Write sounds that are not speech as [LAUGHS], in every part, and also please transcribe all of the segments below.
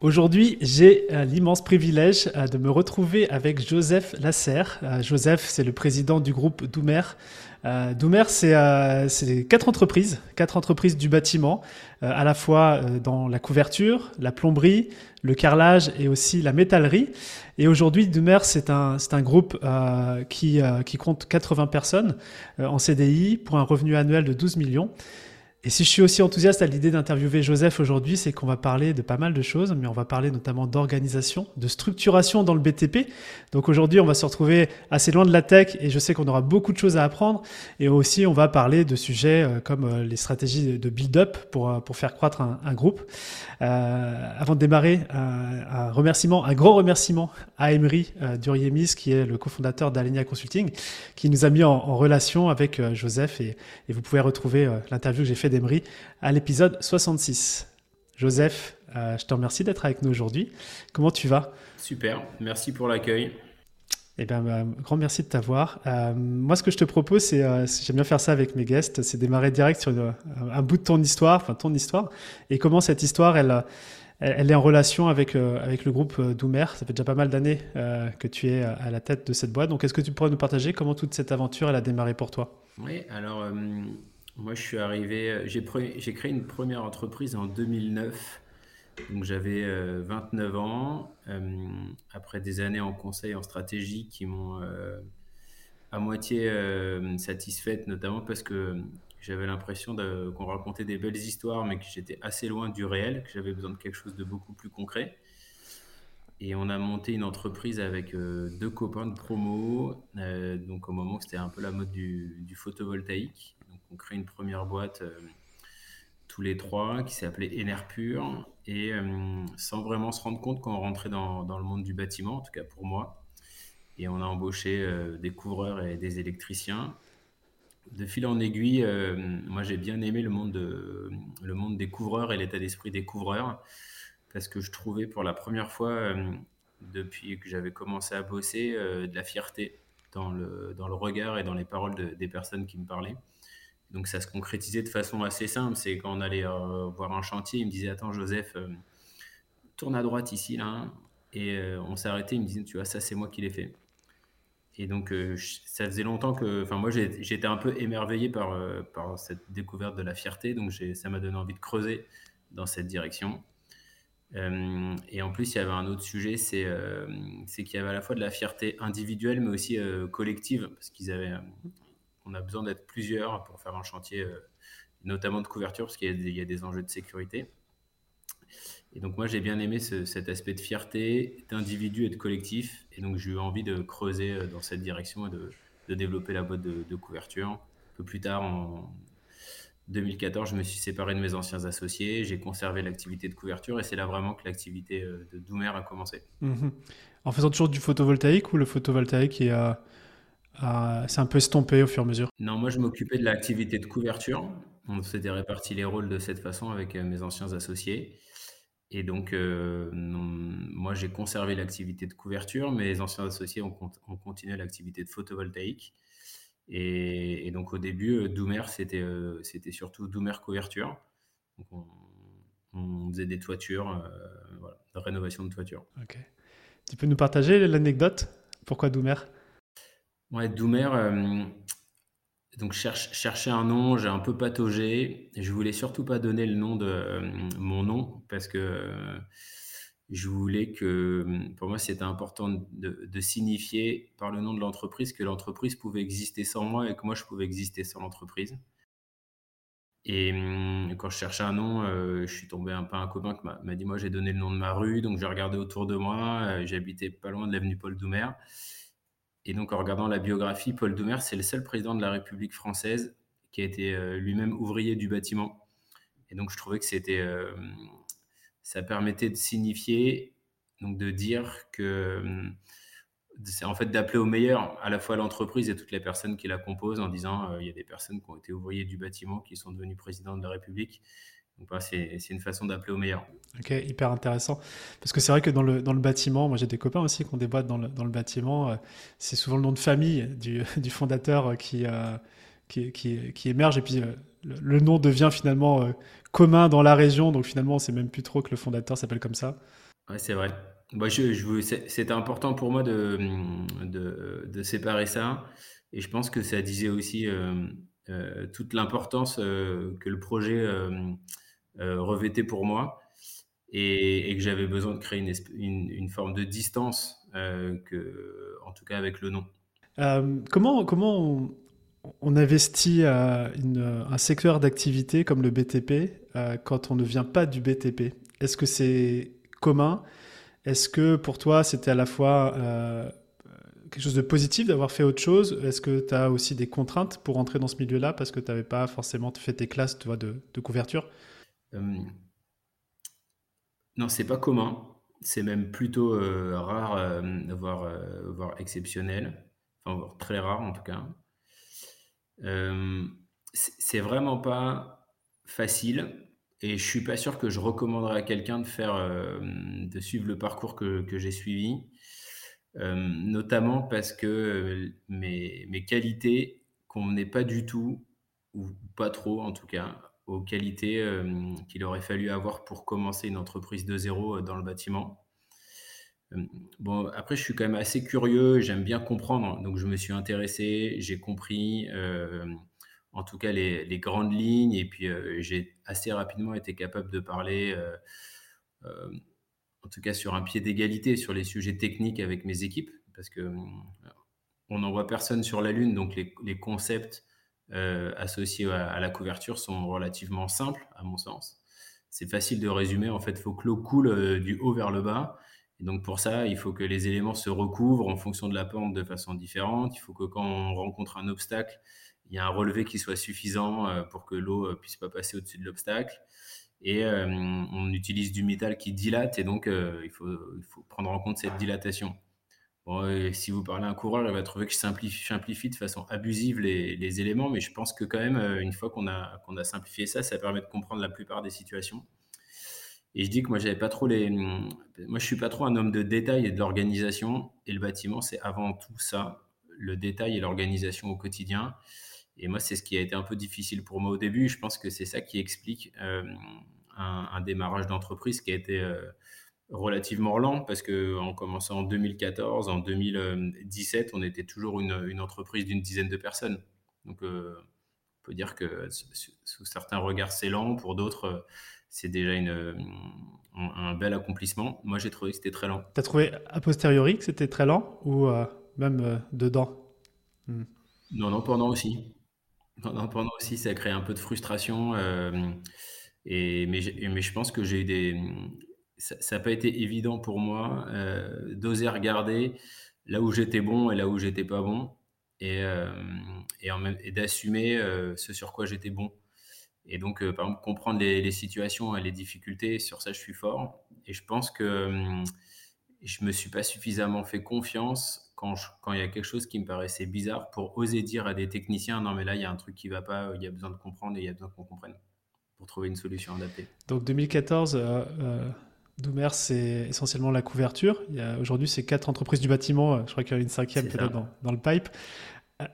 Aujourd'hui, j'ai euh, l'immense privilège euh, de me retrouver avec Joseph Lasserre. Euh, Joseph, c'est le président du groupe Doumer. Doumer, c'est quatre entreprises, quatre entreprises du bâtiment, à la fois dans la couverture, la plomberie, le carrelage et aussi la métallerie. Et aujourd'hui, Doumer, c'est un, groupe qui compte 80 personnes en CDI pour un revenu annuel de 12 millions. Et si je suis aussi enthousiaste à l'idée d'interviewer Joseph aujourd'hui, c'est qu'on va parler de pas mal de choses, mais on va parler notamment d'organisation, de structuration dans le BTP. Donc aujourd'hui, on va se retrouver assez loin de la tech et je sais qu'on aura beaucoup de choses à apprendre. Et aussi, on va parler de sujets euh, comme euh, les stratégies de build-up pour, euh, pour faire croître un, groupe. Avant de démarrer, un, remerciement, un grand remerciement à Emery euh, Duriemis, qui est le cofondateur d'Alenia Consulting, qui nous a mis en, relation avec Joseph et, et, vous pouvez retrouver l'interview que j'ai fait d'Emery à l'épisode 66. Joseph, euh, je te remercie d'être avec nous aujourd'hui. Comment tu vas? Super, merci pour l'accueil. Eh bien, bah, grand merci de t'avoir. Euh, moi, ce que je te propose, c'est, euh, j'aime bien faire ça avec mes guests, c'est démarrer direct sur un bout de ton histoire, enfin ton histoire, et comment cette histoire, elle, elle, est en relation avec, avec le groupe Doumer. Ça fait déjà pas mal d'années que tu es à la tête de cette boîte. Donc, est-ce que tu pourrais nous partager comment toute cette aventure, elle a démarré pour toi? Oui, alors moi, je suis arrivé, euh, j'ai, créé une première entreprise en 2009. Donc, j'avais 29 euh, ans. Euh, après des années en conseil, en stratégie qui m'ont à moitié satisfaite, notamment parce que j'avais l'impression qu'on racontait des belles histoires, mais que j'étais assez loin du réel, que j'avais besoin de quelque chose de beaucoup plus concret. Et on a monté une entreprise avec deux copains de promo, donc au moment où c'était un peu la mode du photovoltaïque on crée une première boîte euh, tous les trois qui s'appelait Enerpur et euh, sans vraiment se rendre compte qu'on rentrait dans, le monde du bâtiment, en tout cas pour moi. Et on a embauché euh, des couvreurs et des électriciens. De fil en aiguille, moi j'ai bien aimé le monde, des couvreurs et l'état d'esprit des couvreurs parce que je trouvais pour la première fois depuis que j'avais commencé à bosser de la fierté dans le regard et dans les paroles des personnes qui me parlaient. Donc ça se concrétisait de façon assez simple. C'est quand on allait euh, voir un chantier, il me disait Attends, Joseph, euh, tourne à droite ici, là. Hein. Et euh, on arrêté, il me disait Tu vois, ça, c'est moi qui l'ai fait. Et donc, ça faisait longtemps que. Enfin, moi, j'étais un peu émerveillé par cette découverte de la fierté. Donc, ça m'a donné envie de creuser dans cette direction. et en plus, il y avait un autre sujet c'est qu'il y avait à la fois de la fierté individuelle, mais aussi collective, parce qu'ils avaient on a besoin d'être plusieurs pour faire un chantier, euh, notamment de couverture, parce qu'il y, a des enjeux de sécurité. Et donc moi j'ai bien aimé cet aspect de fierté, d'individu et de collectif. Et donc j'ai eu envie de creuser euh, dans cette direction et de, développer la boîte de, couverture. Un peu plus tard, en 2014, je me suis séparé de mes anciens associés, j'ai conservé l'activité de couverture et c'est là vraiment que l'activité euh, de Doumer a commencé. Mhm. En faisant toujours du photovoltaïque ou le photovoltaïque est, c'est un peu estompé au fur et à mesure Non, moi je m'occupais de l'activité de couverture. On s'était réparti les rôles de cette façon avec euh, mes anciens associés. Et donc, euh, moi j'ai conservé l'activité de couverture, mes anciens associés ont, continué l'activité de photovoltaïque. Et, donc au début, euh, Doumer, c'était surtout Doumer couverture. Donc on, faisait des toitures, voilà, de rénovation de toitures. Ok. Tu peux nous partager l'anecdote? Pourquoi Doumer? Ouais, Doumer, euh, donc cherche, chercher un nom, j'ai un peu pataugé. Je voulais surtout pas donner le nom de euh, mon nom parce que euh, je voulais que, pour moi, c'était important de, signifier par le nom de l'entreprise que l'entreprise pouvait exister sans moi et que moi, je pouvais exister sans l'entreprise. Et quand je cherchais un nom, je suis tombé un peu un copain qui m'a dit, moi, j'ai donné le nom de ma rue, donc j'ai regardé autour de moi. J'habitais pas loin de l'avenue Paul Doumer. Et donc, en regardant la biographie, Paul Doumer, c'est le seul président de la République française qui a été euh, lui-même ouvrier du bâtiment. Et donc, je trouvais que c'était, euh, ça permettait de signifier, donc de dire que c'est en fait d'appeler au meilleur à la fois l'entreprise et toutes les personnes qui la composent en disant euh, il y a des personnes qui ont été ouvriers du bâtiment qui sont devenus présidents de la République c'est une façon d'appeler au meilleur. Ok, hyper intéressant. Parce que c'est vrai que dans le, dans le bâtiment, moi j'ai des copains aussi qui ont des boîtes dans le, dans le bâtiment, euh, c'est souvent le nom de famille du, [LAUGHS] du fondateur qui, euh, qui, qui, qui émerge et puis le, nom devient finalement commun dans la région, donc finalement on sait même plus trop que le fondateur s'appelle comme ça. Ouais, c'est vrai. Moi, je, je c'était important pour moi de, de, de, séparer ça. Et je pense que ça disait aussi toute l'importance que le projet revêtait pour moi et, que j'avais besoin de créer une, forme de distance, que, en tout cas avec le nom. comment comment on, investit une, un secteur d'activité comme le BTP quand on ne vient pas du BTP Est-ce que c'est commun? Est-ce que pour toi, c'était à la fois euh, quelque chose de positif d'avoir fait autre chose? Est-ce que tu as aussi des contraintes pour entrer dans ce milieu-là parce que tu n'avais pas forcément fait tes classes de, couverture? Euh, Non, c'est pas commun. C'est même plutôt euh, rare, euh, voire, voire, exceptionnel. Enfin, très rare en tout cas. c'est vraiment pas facile et je suis pas sûr que je recommanderais à quelqu'un de faire, euh, de suivre le parcours que, que j'ai suivi, euh, notamment parce que euh, mes, mes qualités convenaient pas du tout, ou pas trop en tout cas, aux qualités qu'il aurait fallu avoir pour commencer une entreprise de zéro dans le bâtiment. Bon, après, je suis quand même assez curieux, j'aime bien comprendre, donc je me suis intéressé, j'ai compris en tout cas les, grandes lignes. Et puis, euh, j'ai assez rapidement été capable de parler, euh, euh, en tout cas sur un pied d'égalité, sur les sujets techniques avec mes équipes, parce que on n'envoie personne sur la Lune, donc les, concepts associés à, la couverture sont relativement simples, à mon sens. C'est facile de résumer. En fait, il faut que l'eau coule du haut vers le bas. Et donc pour ça, il faut que les éléments se recouvrent en fonction de la pente de façon différente. Il faut que quand on rencontre un obstacle, il y a un relevé qui soit suffisant euh, pour que l'eau euh, puisse pas passer au-dessus de l'obstacle. Et euh, on utilise du métal qui dilate et donc il faut prendre en compte cette dilatation. Si vous parlez à un coureur, il va trouver que je simplifie, de façon abusive les, éléments, mais je pense que quand même, une fois qu'on a, a simplifié ça, ça permet de comprendre la plupart des situations. Et je dis que moi, j'avais pas trop les. Moi, je suis pas trop un homme de détail et de l'organisation. Et le bâtiment, c'est avant tout ça, le détail et l'organisation au quotidien. Et moi, c'est ce qui a été un peu difficile pour moi au début. Je pense que c'est ça qui explique euh, un, démarrage d'entreprise qui a été euh, relativement lent parce qu'en commençant en 2014, en 2017, on était toujours une, entreprise d'une dizaine de personnes. Donc, euh, on peut dire que sous certains regards, c'est lent. Pour d'autres, c'est déjà une, un, bel accomplissement. Moi, j'ai trouvé que c'était très lent. Tu as trouvé a posteriori que c'était très lent ou même dedans? Hmm. Non, non, pendant aussi. Pendant aussi, ça crée un peu de frustration. Euh, et, mais, mais je pense que j'ai eu des. Ça n'a pas été évident pour moi euh, d'oser regarder là où j'étais bon et là où j'étais pas bon. Et, euh, d'assumer ce sur quoi j'étais bon. Et donc, par exemple, comprendre les, situations et les difficultés, sur ça, je suis fort. Et je pense que je me suis pas suffisamment fait confiance quand, il y a quelque chose qui me paraissait bizarre pour oser dire à des techniciens non mais là il y a un truc qui va pas, il y a besoin de comprendre et il y a besoin qu'on comprenne pour trouver une solution adaptée. Donc 2014, euh, euh, Doumer c'est essentiellement la couverture. Aujourd'hui c'est quatre entreprises du bâtiment, euh, je crois qu'il y a une cinquième peut-être dans, dans, le pipe. Euh,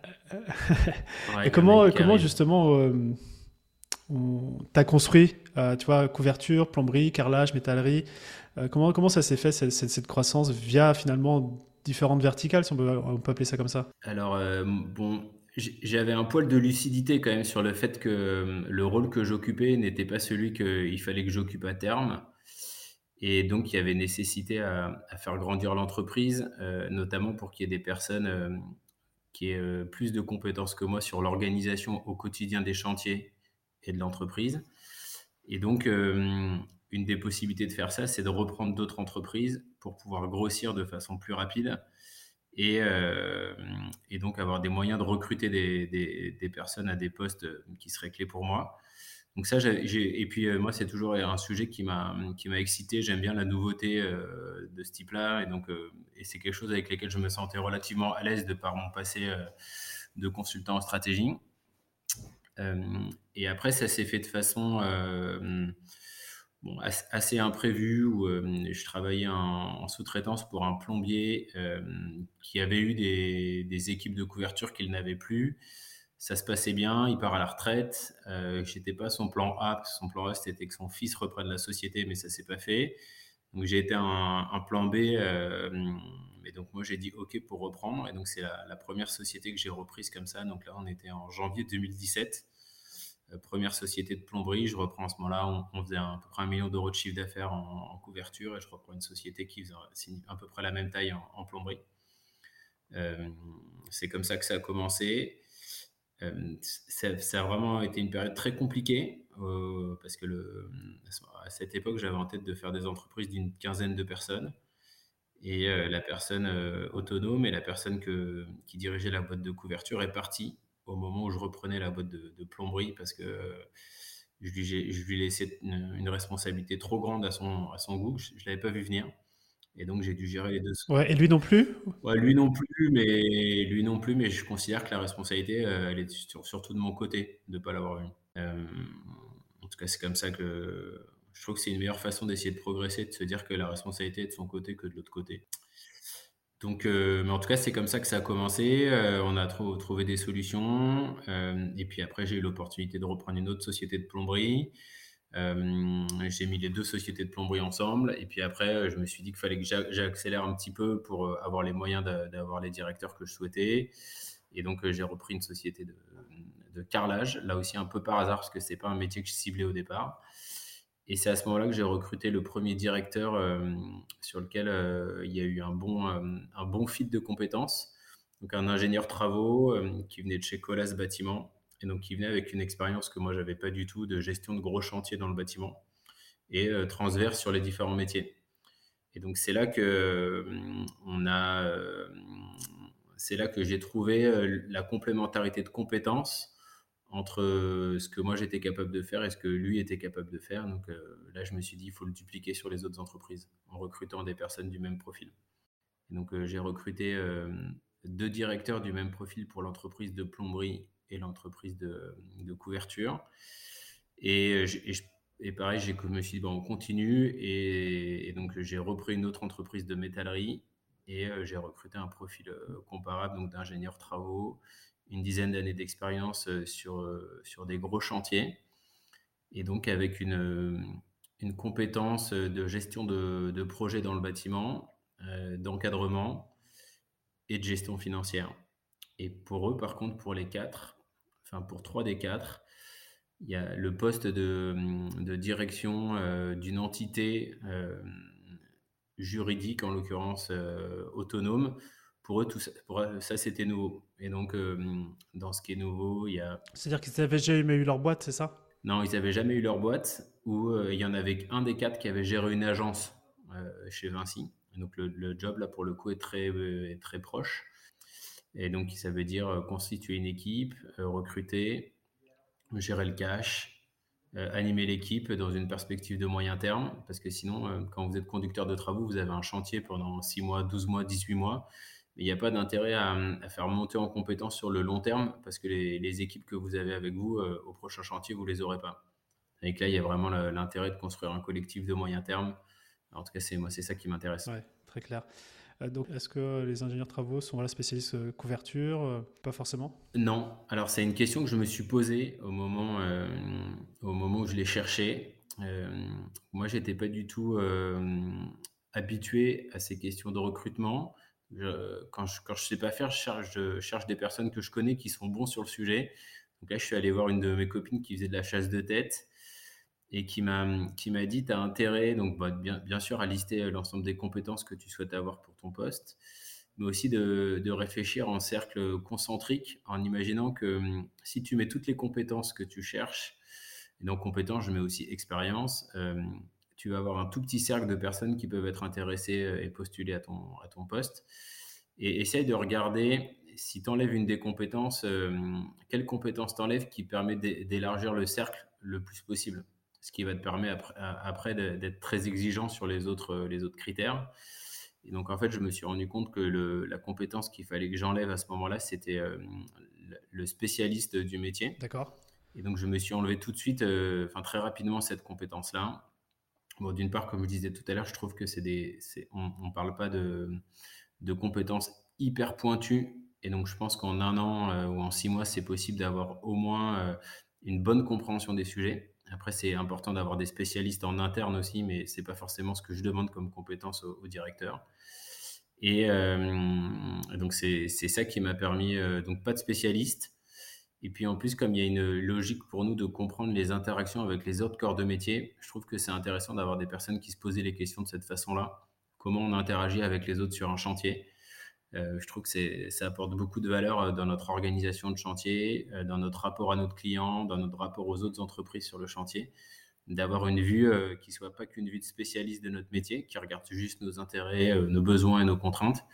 [LAUGHS] et comment, comment justement on t'a construit, tu vois, couverture, plomberie, carrelage, métallerie. comment, comment ça s'est fait cette, cette, croissance via finalement différentes verticales, si on peut, appeler ça comme ça? Alors, euh, bon, j'avais un poil de lucidité quand même sur le fait que euh, le rôle que j'occupais n'était pas celui qu'il fallait que j'occupe à terme. Et donc, il y avait nécessité à, faire grandir l'entreprise, euh, notamment pour qu'il y ait des personnes qui aient plus de compétences que moi sur l'organisation au quotidien des chantiers et de l'entreprise. Et donc, une des possibilités de faire ça, c'est de reprendre d'autres entreprises pour pouvoir grossir de façon plus rapide et, euh, donc avoir des moyens de recruter des, personnes à des postes qui seraient clés pour moi. Donc ça, et puis euh, moi, c'est toujours un sujet qui m'a excité. J'aime bien la nouveauté euh, de ce type-là, et donc et c'est quelque chose avec lequel je me sentais relativement à l'aise de par mon passé de consultant en stratégie. et après, ça s'est fait de façon assez imprévu où euh, je travaillais en, sous-traitance pour un plombier euh, qui avait eu des, équipes de couverture qu'il n'avait plus. Ça se passait bien, il part à la retraite. Euh, j'étais pas son plan A, parce que son plan A c'était que son fils reprenne la société, mais ça s'est pas fait. Donc j'ai été un, un, plan B, euh, mais donc moi j'ai dit OK pour reprendre. Et donc c'est la, première société que j'ai reprise comme ça. Donc là on était en janvier 2017. Euh, première société de plomberie, je reprends à ce moment-là, on, faisait à peu près un million d'euros de chiffre d'affaires en, couverture et je reprends une société qui faisait à peu près la même taille en, en plomberie. Euh, c'est comme ça que ça a commencé. Euh, ça, a vraiment été une période très compliquée euh, parce que à cette époque, j'avais en tête de faire des entreprises d'une quinzaine de personnes. Et euh, la personne autonome et la personne qui dirigeait la boîte de couverture est partie au moment où je reprenais la boîte de, plomberie parce que je lui, je lui laissais une, une, responsabilité trop grande à son, à son goût. Je ne l'avais pas vu venir. Et donc j'ai dû gérer les deux. Ouais, et lui non plus ouais, Lui non plus, mais lui non plus, mais je considère que la responsabilité, euh, elle est sur, surtout de mon côté de ne pas l'avoir eu. Euh, en tout cas, c'est comme ça que je trouve que c'est une meilleure façon d'essayer de progresser, de se dire que la responsabilité est de son côté que de l'autre côté. Donc, euh, mais en tout cas, c'est comme ça que ça a commencé. On a trouvé des solutions. Et puis après, j'ai eu l'opportunité de reprendre une autre société de plomberie. Euh, j'ai mis les deux sociétés de plomberie ensemble. Et puis après, je me suis dit qu'il fallait que j'accélère un petit peu pour euh, avoir les moyens d'avoir les directeurs que je souhaitais. Et donc, euh, j'ai repris une société de, carrelage, là aussi un peu par hasard, parce que c'est pas un métier que je ciblais au départ. Et c'est à ce moment-là que j'ai recruté le premier directeur euh, sur lequel euh, il y a eu un bon, euh, un fit de compétences. Donc, un ingénieur travaux qui venait de chez Colas Bâtiment et donc qui venait avec une expérience que moi j'avais pas du tout de gestion de gros chantiers dans le bâtiment et euh, transverse sur les différents métiers. Et donc c'est là que euh, on a, euh, c'est là que j'ai trouvé la complémentarité de compétences entre ce que moi j'étais capable de faire et ce que lui était capable de faire. Donc là, je me suis dit, il faut le dupliquer sur les autres entreprises en recrutant des personnes du même profil. Et donc j'ai recruté deux directeurs du même profil pour l'entreprise de plomberie et l'entreprise de, couverture. Et, et, et pareil, j'ai me suis dit, bon, on continue. Et, donc, j'ai repris une autre entreprise de métallerie et euh, j'ai recruté un profil euh, comparable, donc d'ingénieur travaux, une dizaine d'années d'expérience euh, sur, sur des gros chantiers. Et donc, avec une, une compétence de gestion de, de projet dans le bâtiment, d'encadrement et de gestion financière. Et pour eux, par contre, pour les quatre, enfin pour trois des quatre, il y a le poste de, de direction euh, d'une entité euh, juridique, en l'occurrence euh, autonome. Pour eux, tout ça, pour ça c'était nouveau. Et donc, dans ce qui est nouveau, il y a. C'est-à-dire qu'ils n'avaient jamais eu leur boîte, c'est ça? Non, ils n'avaient jamais eu leur boîte, où euh, il y en avait un des quatre qui avait géré une agence chez Vinci. Et donc, le, le, job, là, pour le coup, est très, est très proche. Et donc, ça veut dire euh, constituer une équipe, euh, recruter, gérer le cash, euh, animer l'équipe dans une perspective de moyen terme. Parce que sinon, quand vous êtes conducteur de travaux, vous avez un chantier pendant 6 mois, 12 mois, 18 mois. Il n'y a pas d'intérêt à, faire monter en compétence sur le long terme parce que les, équipes que vous avez avec vous au prochain chantier, vous ne les aurez pas. Et là, il y a vraiment l'intérêt de construire un collectif de moyen terme. En tout cas, c'est moi, c'est ça qui m'intéresse. Ouais, très clair. Euh, donc, est-ce que les ingénieurs travaux sont la spécialistes euh, couverture euh, Pas forcément? Non. Alors, c'est une question que je me suis posée au moment, où je l'ai cherché. Euh, moi, j'étais pas du tout habitué à ces questions de recrutement. Je, quand je je sais pas faire, je cherche, je cherche des personnes que je connais qui sont bons sur le sujet. Donc là, je suis allé voir une de mes copines qui faisait de la chasse de tête et qui m'a qui m'a dit tu as intérêt donc bah, bien bien sûr à lister l'ensemble des compétences que tu souhaites avoir pour ton poste mais aussi de, de réfléchir en cercle concentrique en imaginant que si tu mets toutes les compétences que tu cherches et donc compétences je mets aussi expérience euh, tu vas avoir un tout petit cercle de personnes qui peuvent être intéressées et postuler à ton à ton poste. Et essaye de regarder si tu enlèves une des compétences euh, quelle compétence t'enlèves qui permet d'élargir le cercle le plus possible ce qui va te permettre après, après d'être très exigeant sur les autres, les autres critères. Et donc, en fait, je me suis rendu compte que le, la compétence qu'il fallait que j'enlève à ce moment-là, c'était euh, le spécialiste du métier. D'accord. Et donc, je me suis enlevé tout de suite, euh, enfin très rapidement, cette compétence-là. Bon, d'une part, comme je disais tout à l'heure, je trouve que c'est des, on, on parle pas de, de compétences hyper pointues Et donc, je pense qu'en un an ou en six mois, c'est possible d'avoir au moins une bonne compréhension des sujets. Après, c'est important d'avoir des spécialistes en interne aussi, mais c'est pas forcément ce que je demande comme compétence au, directeur. Et donc, c'est ça qui m'a permis, donc pas de spécialiste, et puis en plus, comme il y a une logique pour nous de comprendre les interactions avec les autres corps de métier, je trouve que c'est intéressant d'avoir des personnes qui se posaient les questions de cette façon-là. Comment on interagit avec les autres sur un chantier. Euh, je trouve que ça apporte beaucoup de valeur euh, dans notre organisation de chantier, euh, dans notre rapport à notre client, dans notre rapport aux autres entreprises sur le chantier, d'avoir une vue qui soit pas qu'une vue de spécialiste de notre métier, qui regarde juste nos intérêts, nos besoins et nos contraintes,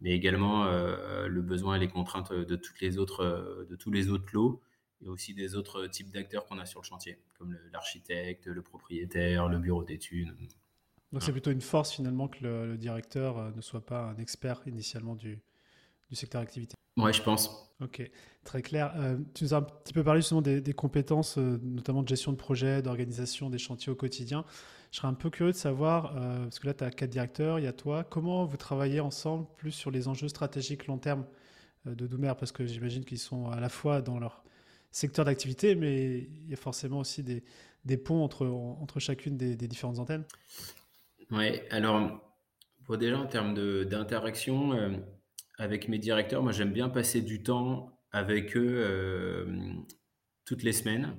mais également le besoin et les contraintes de toutes les autres, de tous les autres lots et aussi des autres types d'acteurs qu'on a sur le chantier, comme l'architecte, le, propriétaire, le bureau d'études. Donc c'est plutôt une force finalement que le, directeur euh, ne soit pas un expert initialement du, du secteur activité. Ouais, je pense. Ok, très clair. tu nous as un petit peu parlé justement des, des compétences, notamment de gestion de projet, d'organisation des chantiers au quotidien. Je serais un peu curieux de savoir, euh, parce que là, tu as quatre directeurs, il y a toi, comment vous travaillez ensemble plus sur les enjeux stratégiques long terme euh, de Doumer? Parce que j'imagine qu'ils sont à la fois dans leur secteur d'activité, mais il y a forcément aussi des, des ponts entre, entre chacune des, différentes antennes. Oui, alors, pour déjà en termes d'interaction euh, avec mes directeurs, moi j'aime bien passer du temps avec eux toutes les semaines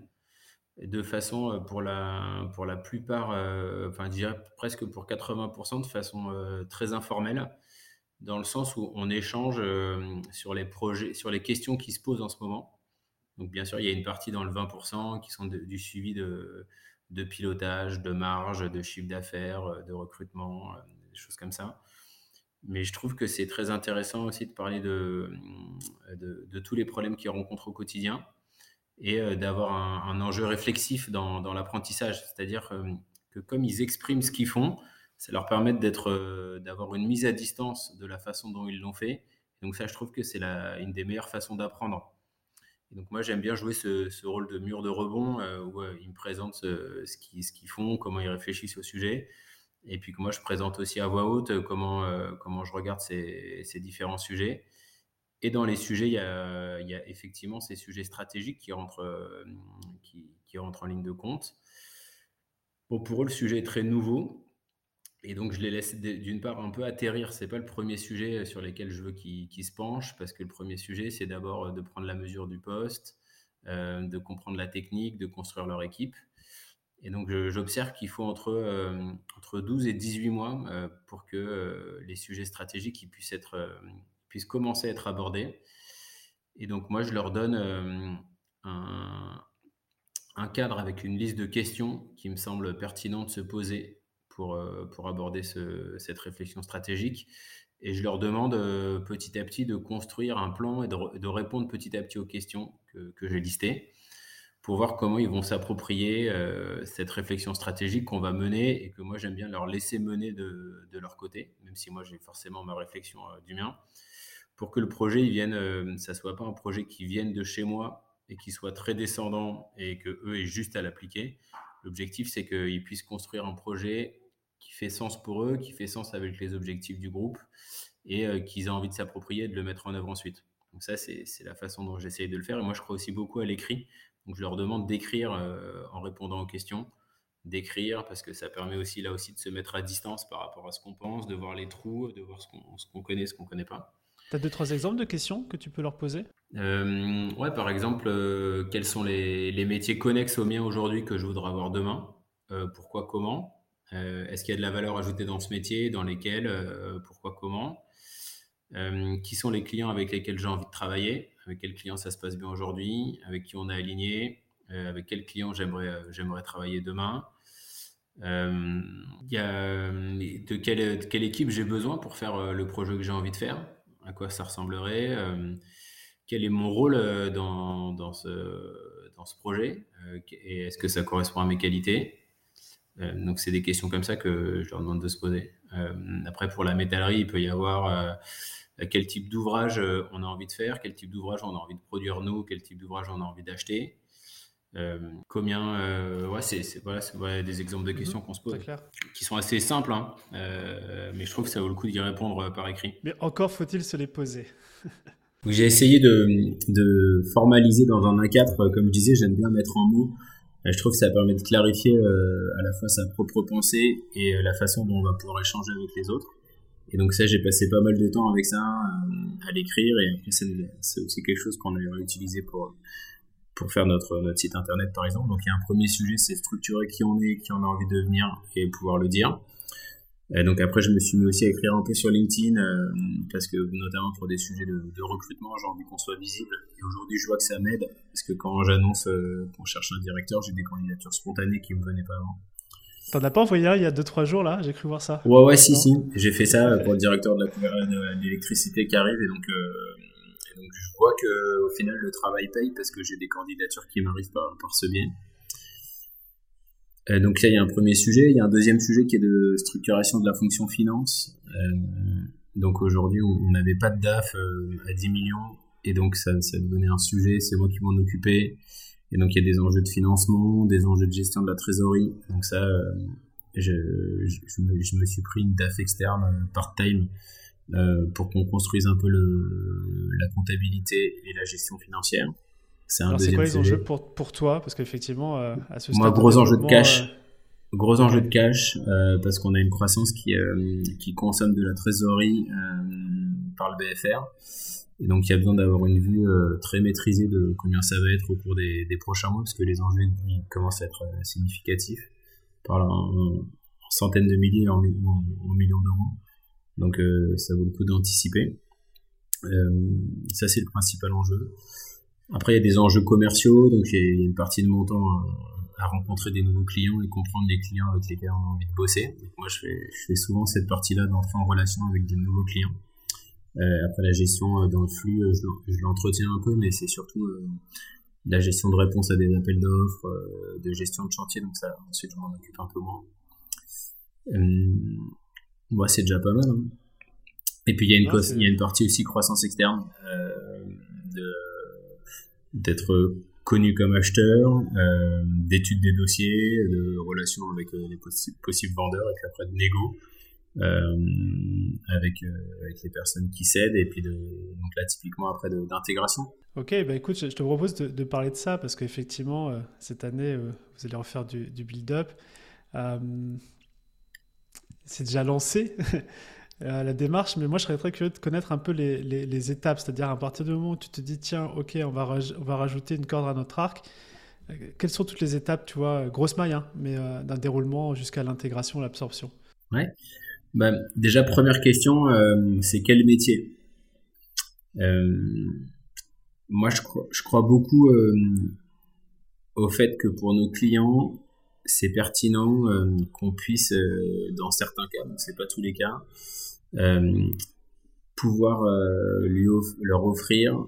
de façon euh, pour la, pour la plupart, euh, enfin, je dirais presque pour 80%, de façon euh, très informelle, dans le sens où on échange sur les projets, sur les questions qui se posent en ce moment. Donc, bien sûr, il y a une partie dans le 20% qui sont du suivi de, de pilotage, de marge, de chiffre d'affaires, de recrutement, des choses comme ça. Mais je trouve que c'est très intéressant aussi de parler de, de, de tous les problèmes qu'ils rencontrent au quotidien et euh, d'avoir un, enjeu réflexif dans, dans l'apprentissage. C'est-à-dire euh, que comme ils expriment ce qu'ils font, ça leur permet d'être, euh, d'avoir une mise à distance de la façon dont ils l'ont fait. donc ça, je trouve que c'est une des meilleures façons d'apprendre. Et donc moi, j'aime bien jouer ce, rôle de mur de rebond où ils me présentent ce, ce, qu'ils, font, comment ils réfléchissent au sujet. Et puis que moi, je présente aussi à voix haute comment, je regarde ces, différents sujets. Et dans les sujets, il y a, effectivement ces sujets stratégiques qui rentrent, euh, qui, rentrent en ligne de compte. Bon, pour eux, le sujet est très nouveau. Et donc, je les laisse d'une part un peu atterrir. C'est pas le premier sujet sur lequel je veux qu'ils se penchent, parce que le premier sujet, c'est d'abord de prendre la mesure du poste, euh, de comprendre la technique, de construire leur équipe. Et donc, j'observe qu'il faut entre, euh, entre 12 et 18 mois euh, pour que euh, les sujets stratégiques puissent être puissent commencer à être abordés. Et donc moi, je leur donne euh, un, un, cadre avec une liste de questions qui me semble pertinent de se poser pour, euh, pour aborder ce, cette réflexion stratégique. Et je leur demande euh, petit à petit de construire un plan et de, répondre petit à petit aux questions que, j'ai listées pour voir comment ils vont s'approprier cette réflexion stratégique qu'on va mener et que moi j'aime bien leur laisser mener de, leur côté, même si moi j'ai forcément ma réflexion du mien pour que le projet il vienne, euh, ça soit pas un projet qui vienne de chez moi et qui soit très descendant et que eux aient juste à l'appliquer. L'objectif, c'est qu'ils puissent construire un projet qui fait sens pour eux, qui fait sens avec les objectifs du groupe et euh, qu'ils aient envie de s'approprier et de le mettre en œuvre ensuite. Donc ça, c'est la façon dont j'essaye de le faire. Et moi, je crois aussi beaucoup à l'écrit. Donc je leur demande d'écrire euh, en répondant aux questions, d'écrire parce que ça permet aussi là aussi de se mettre à distance par rapport à ce qu'on pense, de voir les trous, de voir ce qu'on connaît, ce qu'on connaît pas. Tu as deux, trois exemples de questions que tu peux leur poser? Euh, Ouais, par exemple, euh, quels sont les, les, métiers connexes aux miens aujourd'hui que je voudrais avoir demain? Pourquoi, comment? Est-ce qu'il y a de la valeur ajoutée dans ce métier Dans lesquels euh, Pourquoi, comment? Euh, Qui sont les clients avec lesquels j'ai envie de travailler? Avec quels clients ça se passe bien aujourd'hui? Avec qui on a aligné? Avec quels clients j'aimerais travailler demain? Euh, de, quelle, équipe j'ai besoin pour faire le projet que j'ai envie de faire? À quoi ça ressemblerait, euh, quel est mon rôle euh, dans, dans, ce, projet, euh, et est-ce que ça correspond à mes qualités? Donc, c'est des questions comme ça que je leur demande de se poser. après, pour la métallerie, il peut y avoir quel type d'ouvrage on a envie de faire, quel type d'ouvrage on a envie de produire nous, quel type d'ouvrage on a envie d'acheter. Euh, combien euh, ouais, c'est voilà, des exemples de questions mhm. qu'on se pose, qui sont assez simples, hein, euh, mais je trouve que ça vaut le coup d'y répondre par écrit. Mais encore faut-il se les poser. [LAUGHS] j'ai essayé de, de formaliser dans un A4, comme je disais, j'aime bien mettre en mots. Je trouve que ça permet de clarifier à la fois sa propre pensée et la façon dont on va pouvoir échanger avec les autres. Et donc ça, j'ai passé pas mal de temps avec ça, à l'écrire, et après c'est aussi quelque chose qu'on a réutilisé pour pour faire notre, notre site internet par exemple. Donc il y a un premier sujet, c'est structurer qui on est, qui on a envie de devenir et pouvoir le dire. Et donc après, je me suis mis aussi à écrire un peu sur LinkedIn euh, parce que notamment pour des sujets de, de recrutement, j'ai envie qu'on soit visible. Et aujourd'hui, je vois que ça m'aide parce que quand j'annonce euh, qu'on cherche un directeur, j'ai des candidatures spontanées qui me venaient pas avant. T'en as pas envoyé il y a 2-3 jours là? J'ai cru voir ça. Ouais, ouais, si, si. J'ai fait ça pour le directeur de l'électricité qui arrive et donc euh, donc je vois que au final le travail paye parce que j'ai des candidatures qui m'arrivent par, par ce biais. Euh, donc là il y a un premier sujet, il y a un deuxième sujet qui est de structuration de la fonction finance. Euh, donc aujourd'hui on n'avait pas de DAF euh, à 10 millions et donc ça, ça devenait un sujet, c'est moi qui m'en occupais. Et donc il y a des enjeux de financement, des enjeux de gestion de la trésorerie. Donc ça, je, je, me, suis pris une DAF externe part-time pour qu'on construise un peu le, la comptabilité et la gestion financière. C'est un C'est quoi les enjeux pour, pour toi? Parce qu'effectivement, euh, à ce Moi, gros enjeu de cash. Euh, gros enjeu de cash euh, parce qu'on a une croissance qui, qui consomme de la trésorerie par le BFR. Et donc, il y a besoin d'avoir une vue très maîtrisée de combien ça va être au cours des, des prochains mois, parce que les enjeux commencent à être significatifs, par en, centaines de milliers, en, en millions d'euros. Donc euh, ça vaut le coup d'anticiper. Euh, ça c'est le principal enjeu. Après il y a des enjeux commerciaux, donc il y a une partie de mon temps à rencontrer des nouveaux clients et comprendre les clients avec lesquels on a envie de bosser. moi, je fais, je fais souvent cette partie-là d'entrer en relation avec des nouveaux clients. Euh, après, la gestion euh, dans le flux, je l'entretiens un peu, mais c'est surtout euh, la gestion de réponse à des appels d'offres, euh, de gestion de chantier, donc ça, ensuite, je m'en occupe un peu moins. Moi, c'est déjà pas mal. Hein. Et puis il y, a une il y a une partie aussi croissance externe, euh, d'être connu comme acheteur, euh, d'études des dossiers, de relations avec euh, les possibles vendeurs, et puis après de négo euh, avec, euh, avec les personnes qui cèdent, et puis donc là typiquement après d'intégration. Ok, bah écoute, je te propose de, parler de ça parce qu'effectivement, cette année, vous allez refaire du, du build-up c'est déjà lancé [LAUGHS] euh, la démarche, mais moi je serais très curieux de connaître un peu les, les, étapes, c'est-à-dire à partir du moment où tu te dis tiens, ok, on va, on va rajouter une corde à notre arc, euh, quelles sont toutes les étapes, tu vois, euh, grosse maille, hein, mais d'un déroulement jusqu'à l'intégration, l'absorption? Ouais. Bah, déjà, première question, c'est quel métier? Moi, je je crois beaucoup au fait que pour nos clients, c'est pertinent euh, qu'on puisse, euh, dans certains cas, c'est pas tous les cas, euh, pouvoir leur offrir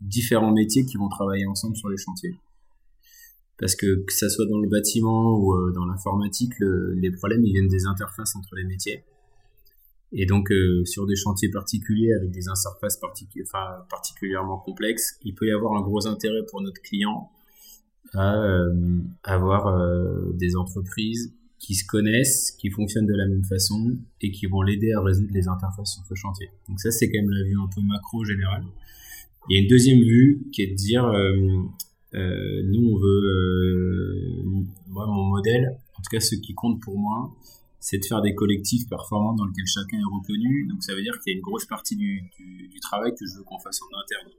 différents métiers qui vont travailler ensemble sur les chantiers. Parce que que ça soit dans le bâtiment ou dans l'informatique, les problèmes ils viennent des interfaces entre les métiers. Et donc sur des chantiers particuliers avec des interfaces particulièrement complexes, il peut y avoir un gros intérêt pour notre client à euh, avoir euh, des entreprises qui se connaissent, qui fonctionnent de la même façon et qui vont l'aider à résoudre les interfaces sur ce chantier. Donc ça, c'est quand même la vue un peu macro générale. Il y a une deuxième vue qui est de dire, euh, nous, on veut, euh, moi, mon modèle, en tout cas ce qui compte pour moi, c'est de faire des collectifs performants dans lesquels chacun est reconnu. Donc ça veut dire qu'il y a une grosse partie du travail que je veux qu'on fasse en interne.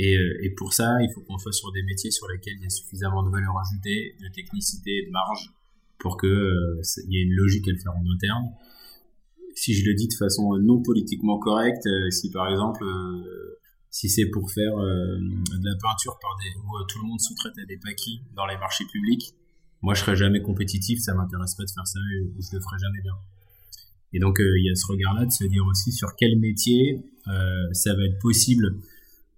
Euh, et, pour ça, il faut qu'on soit sur des métiers sur lesquels il y a suffisamment de valeur ajoutée, de technicité, de marge, pour qu'il euh, y ait une logique à le faire en interne. Si je le dis de façon non politiquement correcte, euh, si par exemple, si c'est pour faire de la peinture par des, où tout le monde sous-traite à des paquis dans les marchés publics, moi je serais jamais compétitif, ça m'intéresse pas de faire ça et je le ferai jamais bien. Et donc il y a ce regard-là de se dire aussi sur quel métier ça va être possible euh,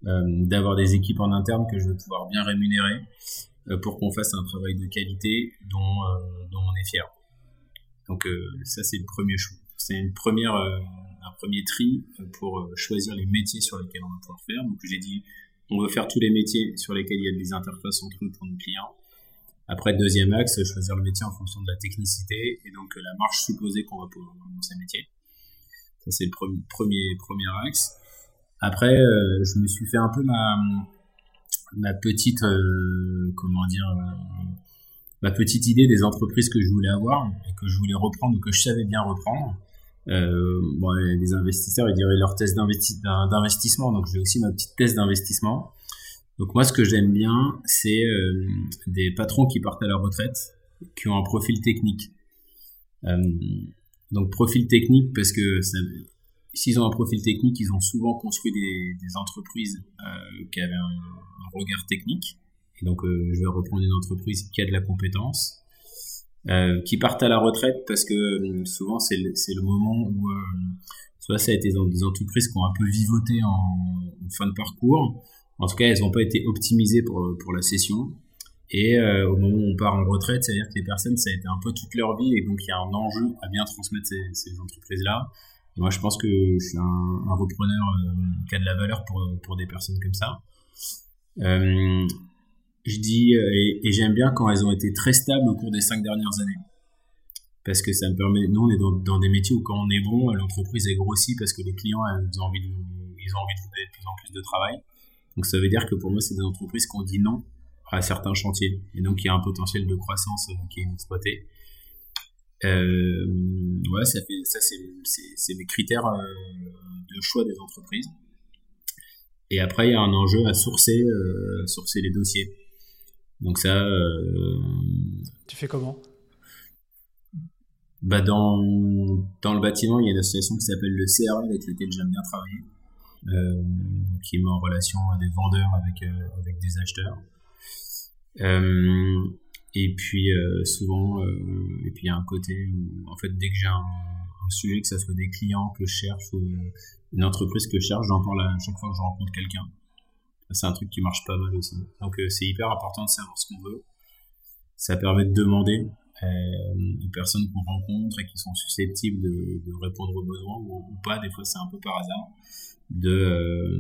d'avoir des équipes en interne que je vais pouvoir bien rémunérer euh, pour qu'on fasse un travail de qualité dont, euh, dont on est fier. Donc ça c'est le premier choix. C'est une première, un premier tri pour choisir les métiers sur lesquels on va pouvoir faire. Donc j'ai dit on veut faire tous les métiers sur lesquels il y a des interfaces entre eux pour nos clients. Après, deuxième axe, choisir le métier en fonction de la technicité et donc la marge supposée qu'on va pouvoir dans ces métiers. Ça, c'est le premier, premier axe. Après, je me suis fait un peu ma petite comment dire ma petite idée des entreprises que je voulais avoir et que je voulais reprendre ou que je savais bien reprendre. Euh, bon, les investisseurs, ils diraient leur thèse d'investissement, donc j'ai aussi ma petite thèse d'investissement. Donc moi, ce que j'aime bien, c'est euh, des patrons qui partent à la retraite, qui ont un profil technique. Euh, donc profil technique parce que s'ils ont un profil technique, ils ont souvent construit des, entreprises euh, qui avaient un, regard technique. Et donc je vais reprendre une entreprise qui a de la compétence. Euh, qui partent à la retraite parce que euh, souvent c'est le, le, moment où euh, soit ça a été des entreprises qui ont un peu vivoté en, fin de parcours, en tout cas elles n'ont pas été optimisées pour, pour la session, et euh, au moment où on part en retraite, c'est-à-dire que les personnes, ça a été un peu toute leur vie, et donc il y a un enjeu à bien transmettre ces entreprises-là. Moi, je pense que je suis un, repreneur euh, qui a de la valeur pour, pour des personnes comme ça. Euh, je dis, euh, et, j'aime bien quand elles ont été très stables au cours des cinq dernières années. Parce que ça me permet, nous on est dans, des métiers où quand on est bon, l'entreprise est grossie parce que les clients ils ont envie de, vous donner de plus en plus de travail. Donc ça veut dire que pour moi c'est des entreprises qui ont dit non à certains chantiers. Et donc il y a un potentiel de croissance qui est inexploité. Euh, ouais, ça fait, ça c'est mes critères euh, de choix des entreprises. Et après, il y a un enjeu à sourcer, euh, sourcer les dossiers. Donc ça. Euh, tu fais comment? Bah dans, dans le bâtiment, il y a une association qui s'appelle le CRA avec lequel j'aime bien travailler, euh, qui met en relation des vendeurs avec, avec des acheteurs. Euh, et puis euh, souvent, et puis il y a un côté où en fait dès que j'ai un, sujet, que ce soit des clients que je cherche ou une entreprise que je cherche, j'en parle chaque fois que je rencontre quelqu'un c'est un truc qui marche pas mal aussi. Donc euh, c'est hyper important de savoir ce qu'on veut. Ça permet de demander euh, aux personnes qu'on rencontre et qui sont susceptibles de, répondre aux besoins ou, pas. Des fois c'est un peu par hasard de, euh,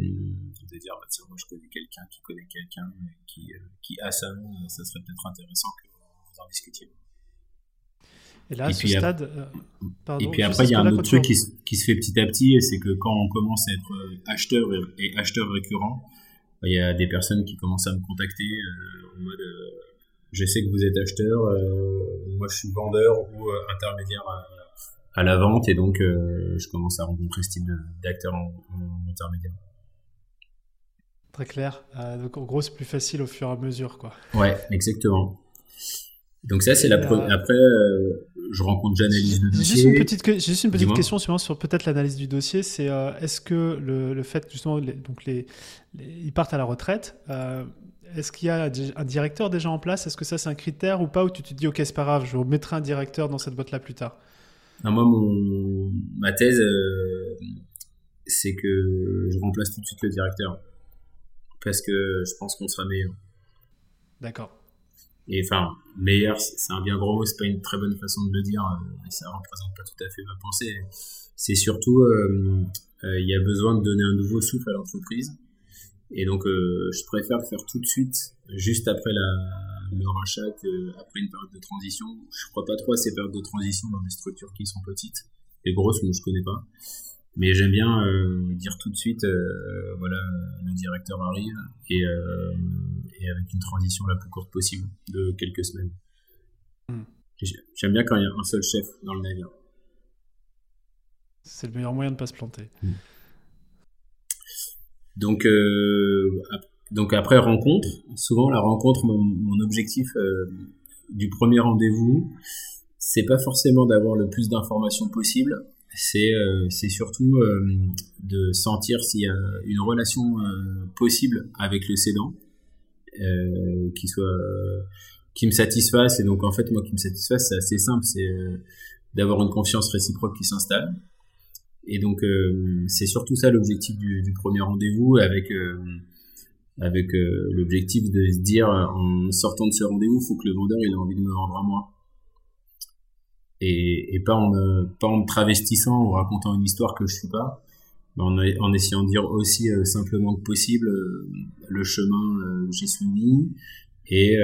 de dire bah, tiens moi je connais quelqu'un qui connaît quelqu'un qui, qui a ça, ça serait peut-être intéressant que vous en discutiez. Et là, à ce stade, et puis après, il y a un autre truc qui, qui, se fait petit à petit, c'est que quand on commence à être acheteur et acheteur récurrent, il y a des personnes qui commencent à me contacter euh, en mode euh, je sais que vous êtes acheteur, euh, moi je suis vendeur ou intermédiaire à, la vente et donc je commence à rencontrer ce type d'acteurs en, intermédiaire. Très clair. donc en gros c'est plus facile au fur et à mesure quoi. Ouais, exactement. Donc ça c'est la première. Après je rencontre, j'analyse le dossier. Juste une petite, juste une petite question sur peut-être l'analyse du dossier. C'est euh, est-ce que le, le, fait justement, donc les, ils partent à la retraite. Euh, est-ce qu'il y a un directeur déjà en place? Est-ce que ça c'est un critère ou pas? Ou tu te dis ok c'est pas grave, je mettrai un directeur dans cette boîte là plus tard? Moi mon, ma thèse euh, c'est que je remplace tout de suite le directeur parce que je pense qu'on sera meilleur. D'accord. Et enfin, meilleur, c'est un bien gros mot, c'est pas une très bonne façon de le dire, euh, ça représente pas tout à fait ma pensée. C'est surtout, euh, euh, il y a besoin de donner un nouveau souffle à l'entreprise. Et donc, je préfère le faire tout de suite, juste après la, le rachat, qu'après une période de transition. Je crois pas trop à ces périodes de transition dans des structures qui sont petites. Les grosses, moi, je connais pas. Mais j'aime bien euh, dire tout de suite, euh, voilà, le directeur arrive et, euh, et, avec une transition la plus courte possible de quelques semaines. Hmm. J'aime bien quand il y a un seul chef dans le navire. C'est le meilleur moyen de ne pas se planter. Hmm. Donc, donc après rencontre, souvent la rencontre, mon, objectif du premier rendez-vous, c'est pas forcément d'avoir le plus d'informations possible, c'est euh, surtout euh, de sentir s'il y a une relation euh, possible avec le cédant qui soit qui me satisfasse. Et donc en fait moi qui me satisfasse c'est assez simple. C'est d'avoir une confiance réciproque qui s'installe. Et donc c'est surtout ça l'objectif du, du, premier rendez-vous avec avec l'objectif de se dire en sortant de ce rendez-vous faut que le vendeur ait envie de me vendre à moi et, pas en me, pas en travestissant ou racontant une histoire que je suis pas, mais en, essayant de dire aussi euh, simplement que possible euh, le chemin euh, j'y suis mis et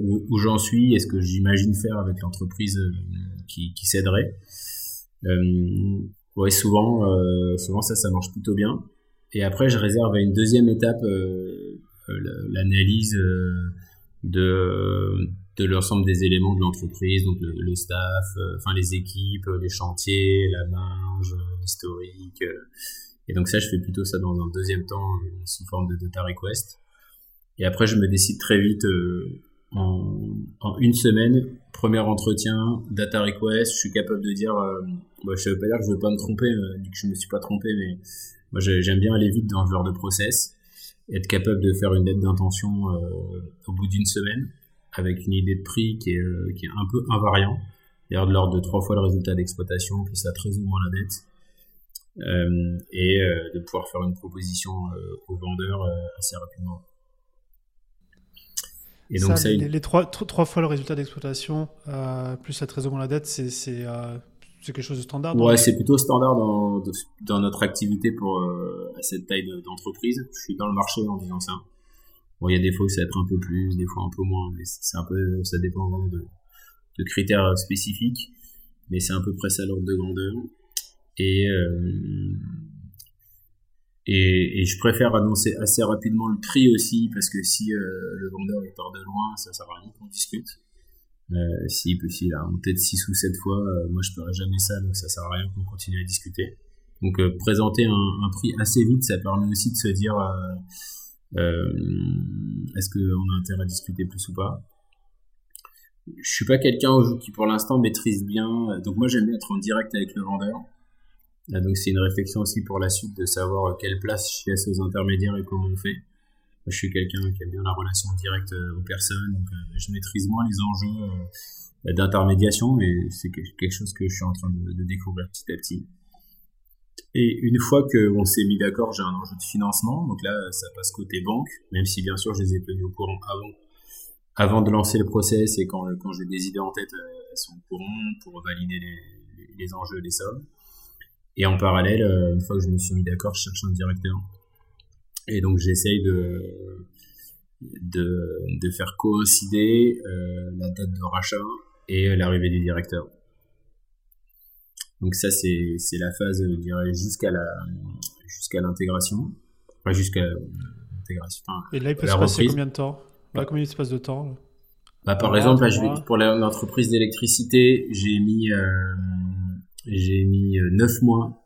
où, j'en suis et ce que j'imagine faire avec l'entreprise qui, qui s'aiderait. ouais, souvent, souvent ça, ça marche plutôt bien. Et après, je réserve à une deuxième étape l'analyse de de l'ensemble des éléments de l'entreprise, donc le, staff, enfin les équipes, les chantiers, la marge, l'historique. et donc ça, je fais plutôt ça dans un deuxième temps sous forme de data request. Et après, je me décide très vite en, en, une semaine, premier entretien, data request, je suis capable de dire, euh, bah, je ne veux pas dire que je veux pas me tromper, euh, que je me suis pas trompé, mais moi j'aime bien aller vite dans ce genre de process, être capable de faire une lettre d'intention euh, au bout d'une semaine, avec une idée de prix qui est, euh, qui est un peu invariant, d'ailleurs de l'ordre de trois fois le résultat d'exploitation, plus la treize ou moins la dette, euh, et de pouvoir faire une proposition aux vendeurs assez rapidement. Et donc, ça, les, trois, trois, fois le résultat d'exploitation, euh, plus la trésorerie la dette, c'est euh, quelque chose de standard Ouais, c'est plutôt standard dans, dans notre activité pour euh, à cette taille d'entreprise. Je suis dans le marché en disant ça. Bon, il y a des fois où ça va être un peu plus, des fois un peu moins, mais c'est un peu, ça dépend vraiment de, de critères spécifiques. Mais c'est à peu près ça l'ordre de grandeur. Et, euh, et, et, je préfère annoncer assez rapidement le prix aussi, parce que si euh, le vendeur il part de loin, ça sert à rien qu'on discute. Euh, si s'il a monté de 6 ou 7 fois, euh, moi je ferai jamais ça, donc ça sert à rien qu'on continue à discuter. Donc euh, présenter un, un, prix assez vite, ça permet aussi de se dire est-ce qu'on a intérêt à discuter plus ou pas? Je suis pas quelqu'un qui pour l'instant maîtrise bien, donc moi j'aime bien être en direct avec le vendeur. Donc c'est une réflexion aussi pour la suite de savoir quelle place je laisse aux intermédiaires et comment on fait. Je suis quelqu'un qui aime bien la relation directe euh, aux personnes, donc euh, je maîtrise moins les enjeux euh, d'intermédiation, mais c'est quelque chose que je suis en train de, découvrir petit à petit. Et une fois qu'on s'est mis d'accord, j'ai un enjeu de financement, donc là ça passe côté banque, même si bien sûr je les ai tenus au courant avant, avant de lancer le process et quand, quand j'ai des idées en tête, elles sont au courant pour valider les, les enjeux, les sommes. Et en parallèle, une fois que je me suis mis d'accord, je cherche un directeur. Et donc j'essaye de, de, de, faire coïncider euh, la date de rachat et l'arrivée du directeur. Donc ça c'est c'est la phase je dirais jusqu'à la jusqu'à l'intégration, enfin jusqu'à l'intégration. et là il peut se passer combien de temps? Combien il se passe de temps bah, par exemple là, je vais, pour l'entreprise d'électricité j'ai mis euh, j'ai mis euh, neuf mois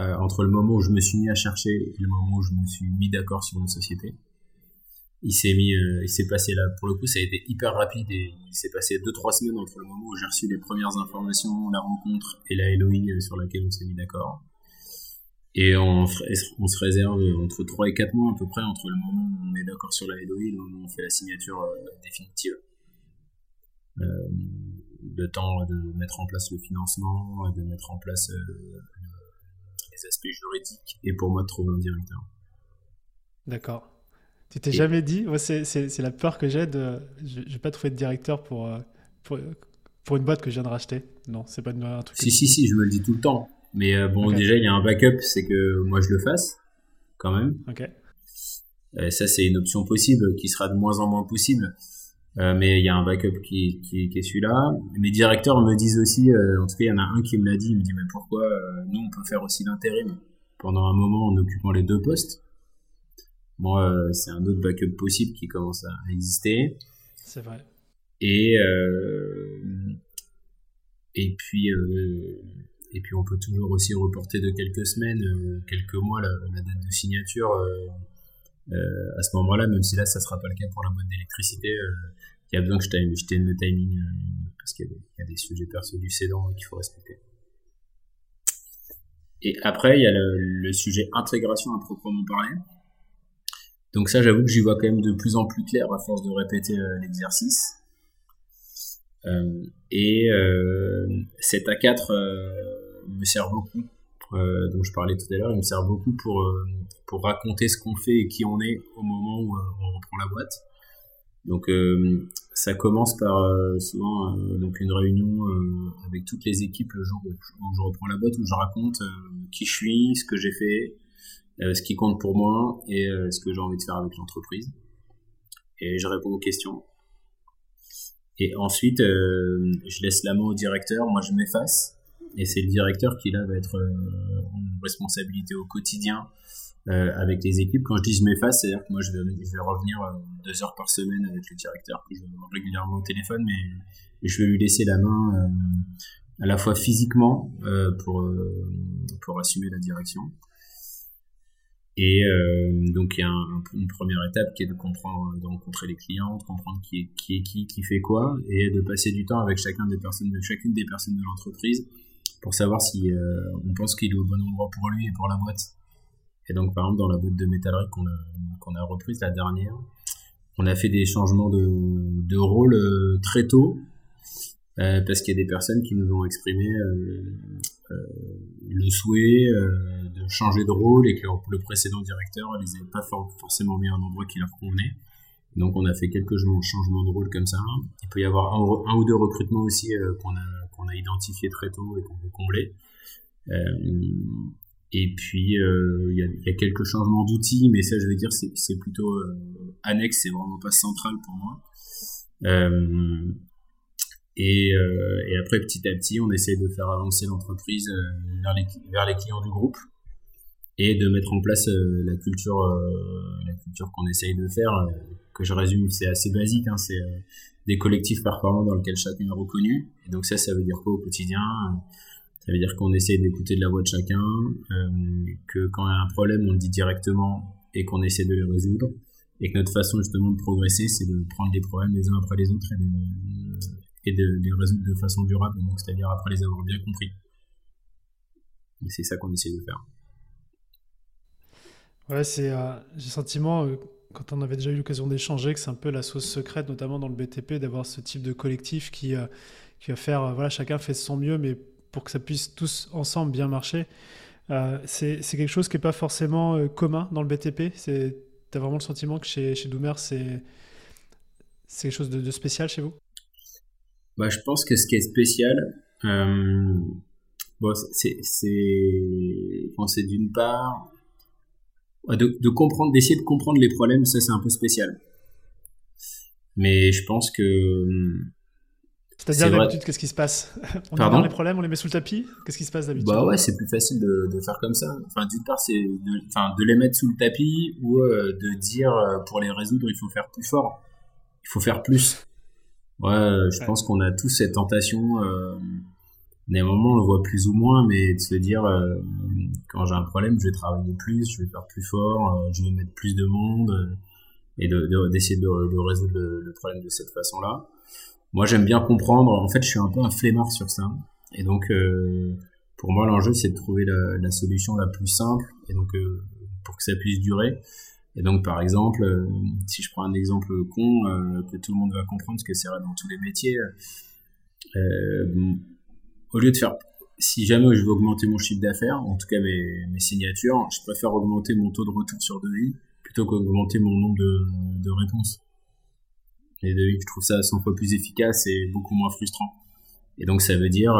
euh, entre le moment où je me suis mis à chercher et le moment où je me suis mis d'accord sur une société. Il s'est mis, euh, il s'est passé là, pour le coup, ça a été hyper rapide et il s'est passé deux trois semaines entre le moment où j'ai reçu les premières informations, la rencontre et la LOI sur laquelle on s'est mis d'accord. Et on, se réserve entre 3 et 4 mois à peu près entre le moment où on est d'accord sur la LOI et le moment où on fait la signature définitive. Euh, le temps de mettre en place le financement, de mettre en place euh, les aspects juridiques et pour moi de trouver un directeur. D'accord. Tu t'es jamais dit, c'est la peur que j'ai de. Je vais pas trouver de directeur pour, euh, pour, pour, une boîte que je viens de racheter. Non, c'est pas un truc. Si, si, si, je me le dis tout le temps. Mais euh, bon, déjà, il y a un backup, c'est que moi je le fasse, quand même. Ok. ça, c'est une option possible qui sera de moins en moins possible. Euh, mais il y a un backup qui, qui, qui est celui-là. Mes directeurs me disent aussi, euh, en tout cas il y en a un qui me l'a dit, il me dit mais pourquoi euh, nous on peut faire aussi l'intérim pendant un moment en occupant les deux postes? Moi c'est un autre backup possible qui commence à exister. C'est vrai. Et et puis et puis on peut toujours aussi reporter de quelques semaines, quelques mois la, la, date de signature à ce moment-là, même si là, ça sera pas le cas pour la boîte d'électricité, euh, il y a besoin que je tienne le timing euh, parce qu'il y, a des sujets perso du cédant qu'il faut respecter. Et après, il y a le, sujet intégration à proprement parler. Donc ça, j'avoue que j'y vois quand même de plus en plus clair à force de répéter l'exercice. Euh, et euh, cet A4 me sert beaucoup euh, dont je parlais tout à l'heure, il me sert beaucoup pour, euh, pour raconter ce qu'on fait et qui on est au moment où euh, on reprend la boîte. Donc ça commence par souvent donc une réunion avec toutes les équipes le jour où, je reprends la boîte où je raconte qui je suis, ce que j'ai fait, ce qui compte pour moi et ce que j'ai envie de faire avec l'entreprise. Et je réponds aux questions. Et ensuite, je laisse la main au directeur, moi je m'efface et c'est le directeur qui là va être euh, en responsabilité au quotidien avec les équipes. Quand je dis je m'efface, c'est-à-dire que moi je vais, revenir deux heures par semaine avec le directeur que je vais voir régulièrement au téléphone, mais, je vais lui laisser la main à la fois physiquement pour pour assumer la direction et euh, donc il y a une première étape qui est de comprendre, de rencontrer les clients, de comprendre qui est qui, est qui, qui fait quoi, et de passer du temps avec chacune des personnes de l'entreprise pour savoir si euh, on pense qu'il est au bon endroit pour lui et pour la boîte. Et donc par exemple dans la boîte de métallerie qu'on qu'on a reprise la dernière, on a fait des changements de, de rôle euh, très tôt euh, parce qu'il y a des personnes qui nous ont exprimé le souhait de changer de rôle et que le précédent directeur ne les avait pas forcément mis à un endroit qui leur convenait. Donc on a fait quelques changements de rôle comme ça. Il peut y avoir un, ou deux recrutements aussi qu'on a, qu'on a identifié très tôt et qu'on veut combler. et puis il y, a, quelques changements d'outils, mais ça je veux dire c'est plutôt annexe, c'est vraiment pas central pour moi. Euh, et, euh, après, petit à petit, on essaie de faire avancer l'entreprise euh, vers les, clients du groupe et de mettre en place euh, la culture, la culture qu'on essaye de faire, que je résume, c'est assez basique, hein, c'est des collectifs performants dans lesquels chacun est reconnu. Et donc ça, ça veut dire quoi au quotidien? Ça veut dire qu'on essaie d'écouter de la voix de chacun, que quand il y a un problème, on le dit directement et qu'on essaie de le résoudre. Et que notre façon justement de progresser, c'est de prendre les problèmes les uns après les autres et de, et de, les résoudre de façon durable, donc c'est-à-dire après les avoir bien compris. Et c'est ça qu'on essaie de faire. Ouais, c'est, euh, j'ai le sentiment, euh, quand on avait déjà eu l'occasion d'échanger, que c'est un peu la sauce secrète, notamment dans le BTP, d'avoir ce type de collectif qui, euh, qui va faire, voilà, chacun fait son mieux, mais pour que ça puisse tous ensemble bien marcher. c'est, c'est quelque chose qui n'est pas forcément commun dans le BTP. Tu as vraiment le sentiment que chez, chez Doomer, c'est, quelque chose de, spécial chez vous? Bah, je pense que ce qui est spécial, euh, bon, c'est d'une part de, de comprendre, d'essayer de comprendre les problèmes, ça c'est un peu spécial. Mais je pense que c'est-à-dire d'habitude, qu'est-ce qui se passe? On Pardon? les problèmes, on les met sous le tapis Qu'est-ce qui se passe d'habitude? Bah ouais, c'est plus facile de, de, faire comme ça. Enfin, d'une part, c'est de, enfin, de les mettre sous le tapis ou euh, de dire euh, pour les résoudre, il faut faire plus fort. Il faut faire plus. Ouais, je pense qu'on a tous cette tentation. Euh, moments, on le voit plus ou moins, mais de se dire, euh, quand j'ai un problème, je vais travailler plus, je vais faire plus fort, euh, je vais mettre plus de monde, euh, et d'essayer de, de, de, résoudre le, problème de cette façon-là. Moi, j'aime bien comprendre. En fait, je suis un peu un flemmard sur ça. Et donc, pour moi, l'enjeu, c'est de trouver la, la, solution la plus simple, et donc pour que ça puisse durer. Et donc, par exemple, euh, si je prends un exemple con euh, que tout le monde va comprendre, parce que c'est vrai dans tous les métiers, euh, au lieu de faire, si jamais je veux augmenter mon chiffre d'affaires, en tout cas mes, signatures, je préfère augmenter mon taux de retour sur devis plutôt qu'augmenter mon nombre de, réponses. Les devis, je trouve ça 100 fois plus efficace et beaucoup moins frustrant. Et donc, ça veut dire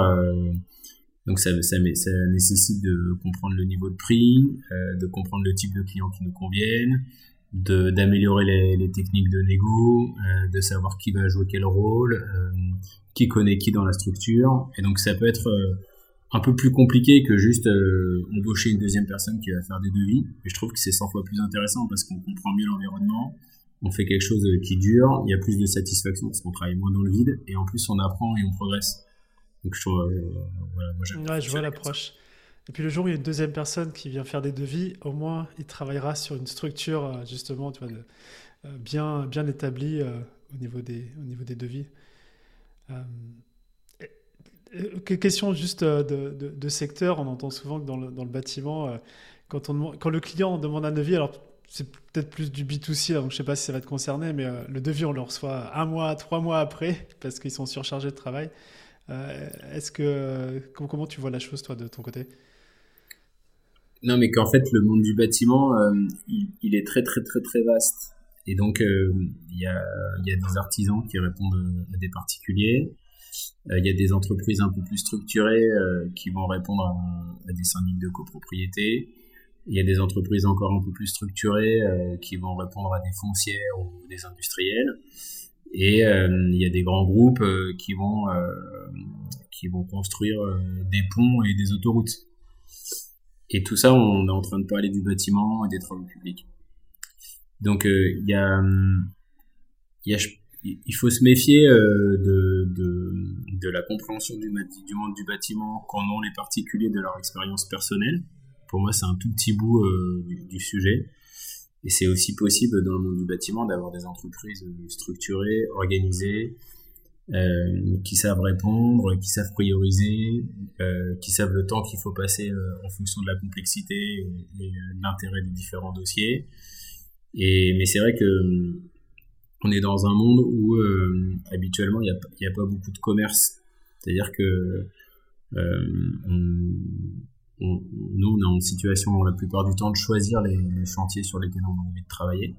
donc ça, ça, ça, nécessite de comprendre le niveau de prix, euh, de comprendre le type de clients qui nous conviennent, d'améliorer les, les, techniques de négo, euh, de savoir qui va jouer quel rôle, euh, qui connaît qui dans la structure. Et donc ça peut être euh, un peu plus compliqué que juste embaucher une deuxième personne qui va faire des devis. Et je trouve que c'est 100 fois plus intéressant parce qu'on comprend mieux l'environnement, on fait quelque chose qui dure, il y a plus de satisfaction parce qu'on travaille moins dans le vide et en plus on apprend et on progresse. Donc je trouve, euh, ouais, je vois l'approche. Et puis le jour où il y a une deuxième personne qui vient faire des devis, au moins il travaillera sur une structure euh, justement tu euh, bien, bien établie au, niveau des, au niveau des devis. question juste de, de, secteur, on entend souvent que dans le, dans le bâtiment, quand, on, quand le client demande un devis, alors c'est peut-être plus du B2C, donc je ne sais pas si ça va te concerner, mais le devis, on le reçoit un mois, trois mois après, [LAUGHS] parce qu'ils sont surchargés de travail. Euh, est-ce que comment, tu vois la chose toi de ton côté? Non, mais qu'en fait le monde du bâtiment, euh, il, est très très très très vaste. Et donc euh, il y, a, des artisans qui répondent à des particuliers. Il y a des entreprises un peu plus structurées qui vont répondre à, des syndics de copropriété. Il y a des entreprises encore un peu plus structurées qui vont répondre à des foncières ou des industriels. Et euh, il y a des grands groupes euh, qui vont euh, qui vont construire des ponts et des autoroutes. Et tout ça, on est en train de parler du bâtiment et des travaux publics. Donc il y a, il y a il faut se méfier euh, de, de, la compréhension du, du, monde du bâtiment qu'en ont les particuliers de leur expérience personnelle. Pour moi, c'est un tout petit bout euh, du, du, sujet. Et c'est aussi possible dans le monde du bâtiment d'avoir des entreprises structurées, organisées, euh, qui savent répondre, qui savent prioriser, euh, qui savent le temps qu'il faut passer euh, en fonction de la complexité et, de l'intérêt des différents dossiers. Et, mais c'est vrai que on est dans un monde où habituellement il n'y a, pas beaucoup de commerce. C'est-à-dire que nous, on est en situation la plupart du temps de choisir les, les chantiers sur lesquels on a envie de travailler.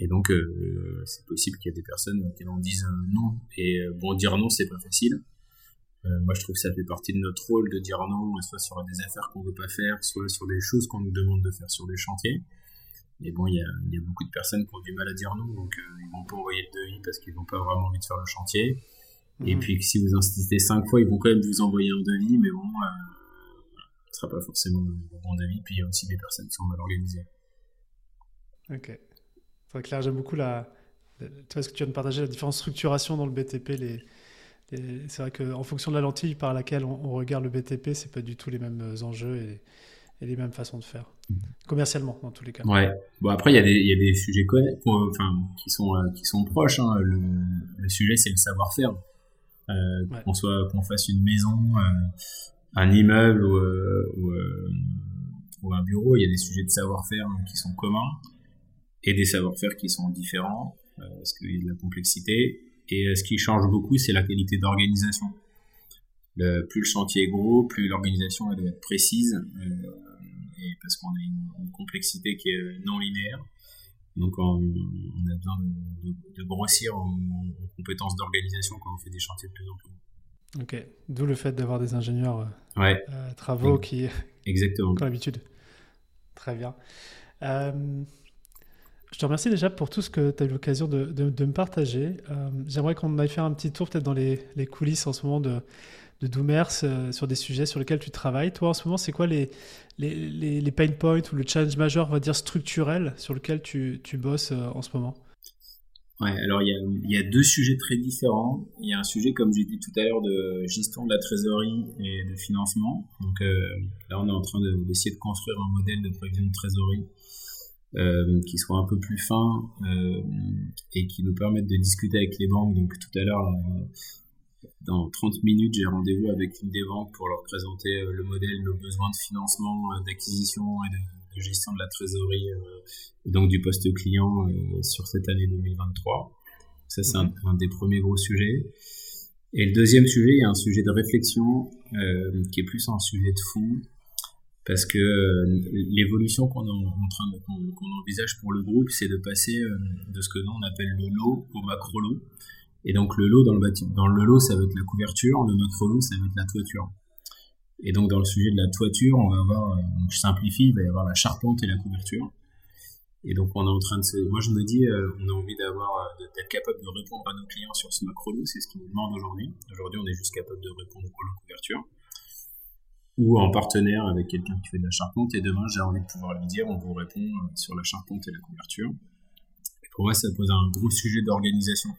Et donc, euh, c'est possible qu'il y ait des personnes qui en disent euh, non. Et euh, bon, dire non, c'est pas facile. moi, je trouve que ça fait partie de notre rôle de dire non, soit sur des affaires qu'on veut pas faire, soit sur des choses qu'on nous demande de faire sur des chantiers. Mais bon, il y a, y a, beaucoup de personnes qui ont du mal à dire non, donc euh, ils vont pas envoyer le devis parce qu'ils n'ont pas vraiment envie de faire le chantier. Et mhm. puis si vous insistez cinq fois, ils vont quand même vous envoyer un devis, mais bon, euh, ce sera pas forcément le bon devis. Puis il y a aussi des personnes qui sont mal organisées. Ok. Très clair, j'aime beaucoup la. Tu vois, ce que tu viens de partager, la différente structuration dans le BTP. Les, les... C'est vrai qu'en fonction de la lentille par laquelle on, on regarde le BTP, c'est pas du tout les mêmes enjeux et, et les mêmes façons de faire commercialement dans tous les cas. Ouais. Bon après il y a des il y a des sujets enfin qui sont euh, qui sont proches. Hein. Le, le, sujet c'est le savoir-faire. Euh, ouais. Qu'on soit qu'on fasse une maison, euh, un immeuble ou, euh, ou, euh, ou, un bureau, il y a des sujets de savoir-faire qui sont communs et des savoir-faire qui sont différents parce qu'il y a de la complexité. Et ce qui change beaucoup, c'est la qualité d'organisation. Plus le chantier est gros, plus l'organisation doit être précise. Euh, et parce qu'on a une, complexité qui est non linéaire. Donc on, a besoin de, de, grossir en, compétences d'organisation quand on fait des chantiers de plus en plus. Ok, d'où le fait d'avoir des ingénieurs euh, ouais. euh, travaux qui, Exactement. [LAUGHS] ont l'habitude. Très bien. Euh, je te remercie déjà pour tout ce que tu as eu l'occasion de, me partager. Euh, J'aimerais qu'on aille faire un petit tour peut-être dans les, coulisses en ce moment de, de Doomers euh, sur des sujets sur lesquels tu travailles. Toi, en ce moment, c'est quoi les, les, pain points ou le challenge majeur, on va dire, structurel sur lequel tu, tu bosses euh, en ce moment? Ouais, alors il y, a, deux sujets très différents. Il y a un sujet, comme j'ai dit tout à l'heure, de gestion de la trésorerie et de financement. Donc là, on est en train d'essayer de, de, construire un modèle de prévision de trésorerie euh, qui soit un peu plus fin euh, et qui nous permette de discuter avec les banques. Donc tout à l'heure, dans 30 minutes, j'ai rendez-vous avec une des banques pour leur présenter euh, le modèle, nos besoins de financement, euh, d'acquisition et de, de, gestion de la trésorerie, et donc du poste client sur cette année 2023. Ça, c'est un, un, des premiers gros sujets. Et le deuxième sujet, il y a un sujet de réflexion euh, qui est plus un sujet de fond, parce que euh, l'évolution qu'on en train qu'on qu envisage pour le groupe, c'est de passer euh, de ce que nous on appelle le lot au macro lot. Et donc le lot dans le bâtiment, dans le lot ça va être la couverture, le macro lot ça va être la toiture. Et donc dans le sujet de la toiture, on va avoir, euh, je simplifie, il va y avoir la charpente et la couverture. Et donc on est en train de se, moi je me dis, on a envie d'avoir, d'être capable de répondre à nos clients sur ce macro lot, c'est ce qu'ils nous demandent aujourd'hui. Aujourd'hui on est juste capable de répondre au lot couverture ou en partenaire avec quelqu'un qui fait de la charpente. Et demain, j'ai envie de pouvoir lui dire, on vous répond sur la charpente et la couverture. Pour moi, ça pose un gros sujet d'organisation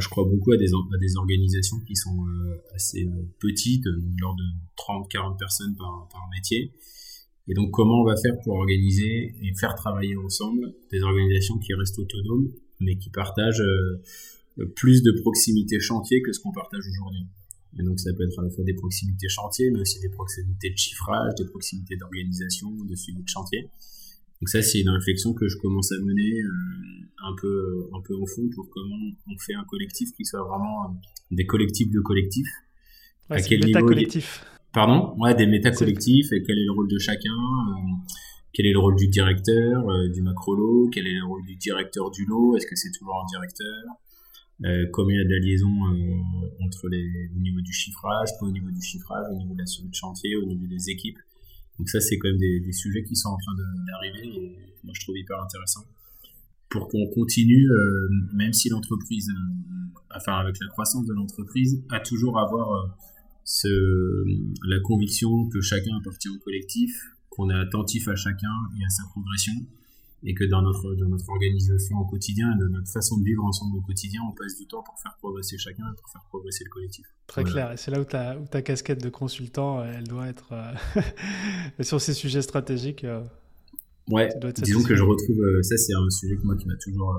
je crois beaucoup à des, organisations qui sont euh, assez euh, petites, euh, de 30-40 personnes par, métier. Et donc, comment on va faire pour organiser et faire travailler ensemble des organisations qui restent autonomes, mais qui partagent euh, plus de proximité chantier que ce qu'on partage aujourd'hui? Et donc, ça peut être à la fois des proximités chantier, mais aussi des proximités de chiffrage, des proximités d'organisation, de suivi de chantier. Donc ça, c'est une réflexion que je commence à mener euh, un peu un peu au fond pour comment on fait un collectif qui soit vraiment euh, des collectifs de collectifs. Ouais, à quel niveau collectif. Pardon? Ouais, des méta-collectifs et quel est le rôle de chacun euh, Quel est le rôle du directeur euh, du macro-lot Quel est le rôle du directeur du lot Est-ce que c'est toujours un directeur? Euh, il y a de la liaison entre les au niveau du chiffrage, pas au niveau du chiffrage, au niveau de la suivi de chantier, au niveau des équipes. Donc ça, c'est quand même des, sujets qui sont en train d'arriver et moi je trouve hyper intéressant pour qu'on continue, euh, même si l'entreprise, euh, enfin avec la croissance de l'entreprise, à toujours avoir euh, ce, la conviction que chacun appartient au collectif, qu'on est attentif à chacun et à sa progression, et que dans notre, dans notre organisation au quotidien et dans notre façon de vivre ensemble au quotidien, on passe du temps pour faire progresser chacun et pour faire progresser le collectif. Très clair, et c'est là où ta, ta casquette de consultant, elle doit être euh, [LAUGHS] sur ces sujets stratégiques. Euh, ouais, disons que je retrouve, euh, ça c'est un sujet que moi qui m'a toujours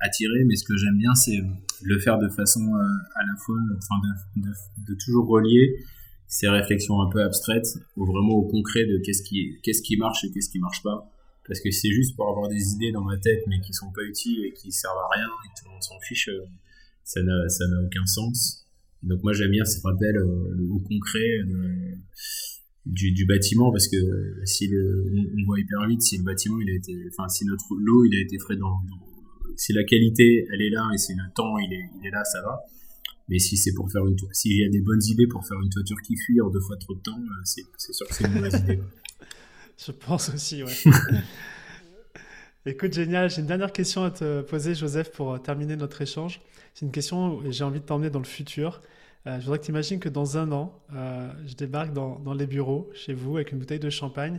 attiré, mais ce que j'aime bien c'est le faire de façon à la fois, enfin de, de, de, toujours relier ces réflexions un peu abstraites au vraiment au concret de qu'est-ce qui, qu'est-ce qui marche et qu'est-ce qui marche pas parce que c'est juste pour avoir des idées dans ma tête mais qui sont pas utiles et qui servent à rien et tout le monde s'en fiche, euh, ça n'a ça n'a aucun sens. Donc moi j'aime bien ce rappel euh, au concret euh, du, du, bâtiment parce que si le, on voit hyper vite si le bâtiment il a été, enfin si notre l'eau il a été frais dans, si la qualité elle est là et si le temps il est, il est là ça va. Mais si c'est pour faire une, s'il y a des bonnes idées pour faire une toiture qui fuit en deux fois trop de temps, c'est sûr que c'est une mauvaise idée. [LAUGHS] Je pense aussi, ouais. [LAUGHS] Écoute, génial. J'ai une dernière question à te poser, Joseph, pour euh, terminer notre échange. C'est une question où j'ai envie de t'emmener dans le futur. Euh, je voudrais que tu imagines que dans un an, euh, je débarque dans, dans, les bureaux, chez vous, avec une bouteille de champagne,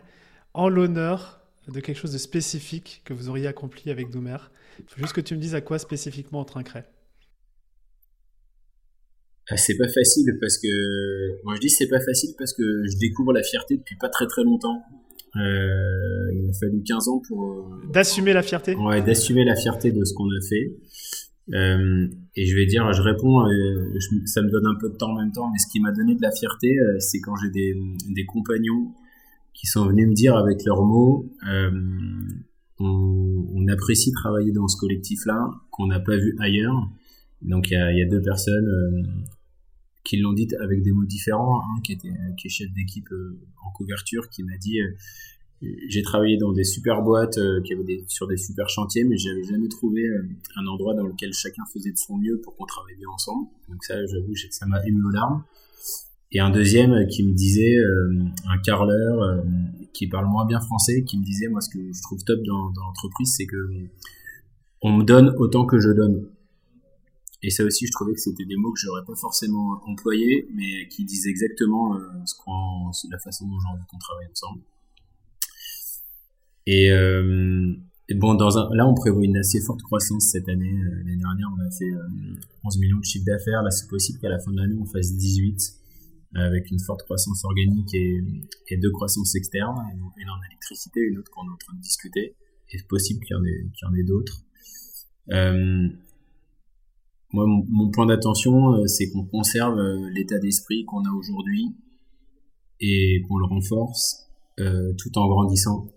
en l'honneur de quelque chose de spécifique que vous auriez accompli avec Doumer. Il faut juste que tu me dises à quoi spécifiquement on trinquerait. Ah, c'est pas facile parce que moi je dis c'est pas facile parce que je découvre la fierté depuis pas très très longtemps il a fallu 15 ans pour... Euh, d'assumer la fierté Ouais, d'assumer la fierté de ce qu'on a fait. Euh, et je vais dire, je réponds, euh, ça me donne un peu de temps en même temps, mais ce qui m'a donné de la fierté, euh, c'est quand j'ai des, des, compagnons qui sont venus me dire avec leurs mots, on, on, apprécie travailler dans ce collectif-là, qu'on n'a pas vu ailleurs. Donc il y a, y a, deux personnes qui l'ont dit avec des mots différents, hein, qui, était, qui est chef d'équipe en couverture, qui m'a dit j'ai travaillé dans des super boîtes euh, qui des, sur des super chantiers, mais j'avais jamais trouvé euh, un endroit dans lequel chacun faisait de son mieux pour qu'on travaille bien ensemble. Donc ça, j'avoue, ça m'a ému aux larmes. Et un deuxième euh, qui me disait, un carleur qui parle moins bien français, qui me disait, moi, ce que je trouve top dans, dans l'entreprise, c'est que on me donne autant que je donne. Et ça aussi, je trouvais que c'était des mots que j'aurais pas forcément employés, mais qui disent exactement qu'on, la façon dont j'ai envie qu'on travaille ensemble. Et, euh, bon, dans un, là, on prévoit une assez forte croissance cette année. Euh, l'année dernière, on a fait 11 euh, millions de chiffre d'affaires. Là, c'est possible qu'à la fin de l'année, on fasse 18 avec une forte croissance organique et, et deux croissances externes, une en électricité, une autre qu'on est en train de discuter. Et c'est possible qu'il y en ait, qu'il y en ait d'autres. Euh, moi, mon, point d'attention, c'est qu'on conserve l'état d'esprit qu'on a aujourd'hui et qu'on le renforce euh, tout en grandissant.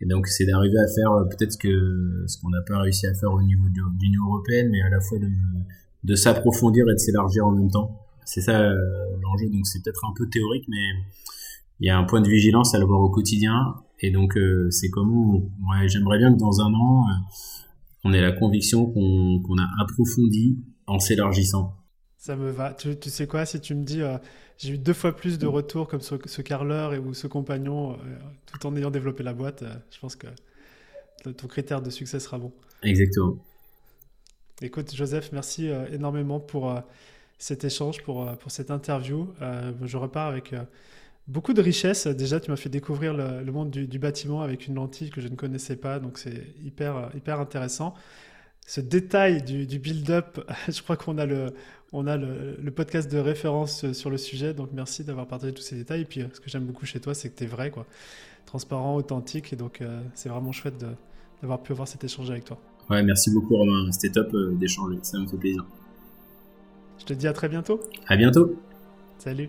Et donc, c'est d'arriver à faire euh, peut-être ce qu'on n'a pas réussi à faire au niveau de l'Union européenne, mais à la fois de, s'approfondir et de s'élargir en même temps. C'est ça euh, l'enjeu. Donc, c'est peut-être un peu théorique, mais il y a un point de vigilance à le voir au quotidien. Et donc, euh, c'est comment ouais, j'aimerais bien que dans un an, on ait la conviction qu'on a approfondi en s'élargissant. Ça me va. Tu, tu, sais quoi, si tu me dis j'ai eu deux fois plus de retours comme ce, ce carleur et, ou ce compagnon, euh, tout en ayant développé la boîte. Euh, je pense que ton critère de succès sera bon. Exactement. Écoute, Joseph, merci euh, énormément pour cet échange, pour, pour cette interview. je repars avec beaucoup de richesse. Déjà, tu m'as fait découvrir le, le monde du, du, bâtiment avec une lentille que je ne connaissais pas, donc c'est hyper, hyper intéressant. Ce détail du, du build-up, [LAUGHS] je crois qu'on a le, on a le, podcast de référence euh, sur le sujet. Donc merci d'avoir partagé tous ces détails. Et puis euh, ce que j'aime beaucoup chez toi, c'est que tu es vrai, quoi. transparent, authentique. Et donc euh, c'est vraiment chouette d'avoir pu avoir cet échange avec toi. Ouais, merci beaucoup Romain. C'était top d'échanger. Ça me fait plaisir. Je te dis à très bientôt. À bientôt. Salut.